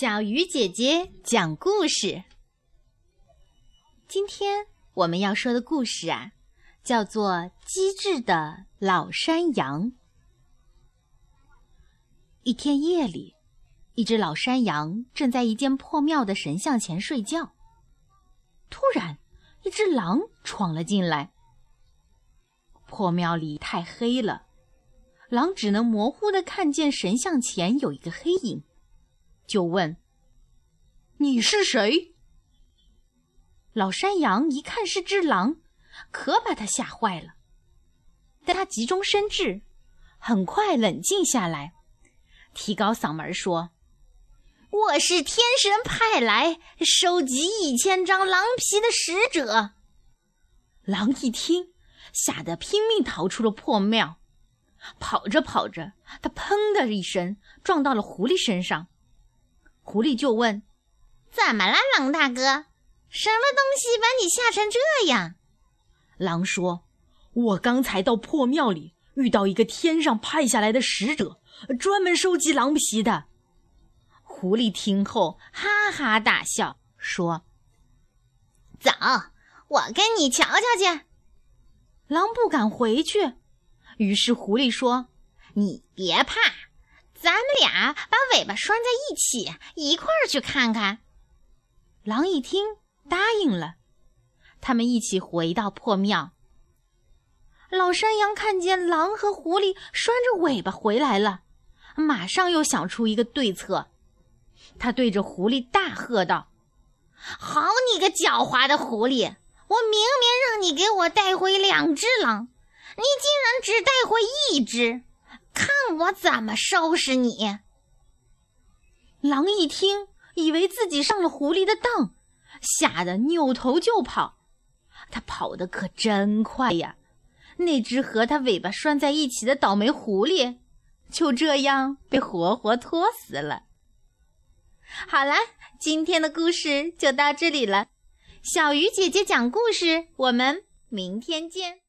小鱼姐姐讲故事。今天我们要说的故事啊，叫做《机智的老山羊》。一天夜里，一只老山羊正在一间破庙的神像前睡觉。突然，一只狼闯了进来。破庙里太黑了，狼只能模糊的看见神像前有一个黑影。就问：“你是谁？”老山羊一看是只狼，可把他吓坏了。但他急中生智，很快冷静下来，提高嗓门说：“我是天神派来收集一千张狼皮的使者。”狼一听，吓得拼命逃出了破庙。跑着跑着，他砰的一声撞到了狐狸身上。狐狸就问：“怎么了，狼大哥？什么东西把你吓成这样？”狼说：“我刚才到破庙里，遇到一个天上派下来的使者，专门收集狼皮的。”狐狸听后哈哈大笑，说：“走，我跟你瞧瞧去。”狼不敢回去，于是狐狸说：“你别怕。”咱们俩把尾巴拴在一起，一块儿去看看。狼一听，答应了。他们一起回到破庙。老山羊看见狼和狐狸拴着尾巴回来了，马上又想出一个对策。他对着狐狸大喝道：“好你个狡猾的狐狸！我明明让你给我带回两只狼，你竟然只带回一只！”看我怎么收拾你！狼一听，以为自己上了狐狸的当，吓得扭头就跑。他跑得可真快呀！那只和他尾巴拴在一起的倒霉狐狸，就这样被活活拖死了。好了，今天的故事就到这里了。小鱼姐姐讲故事，我们明天见。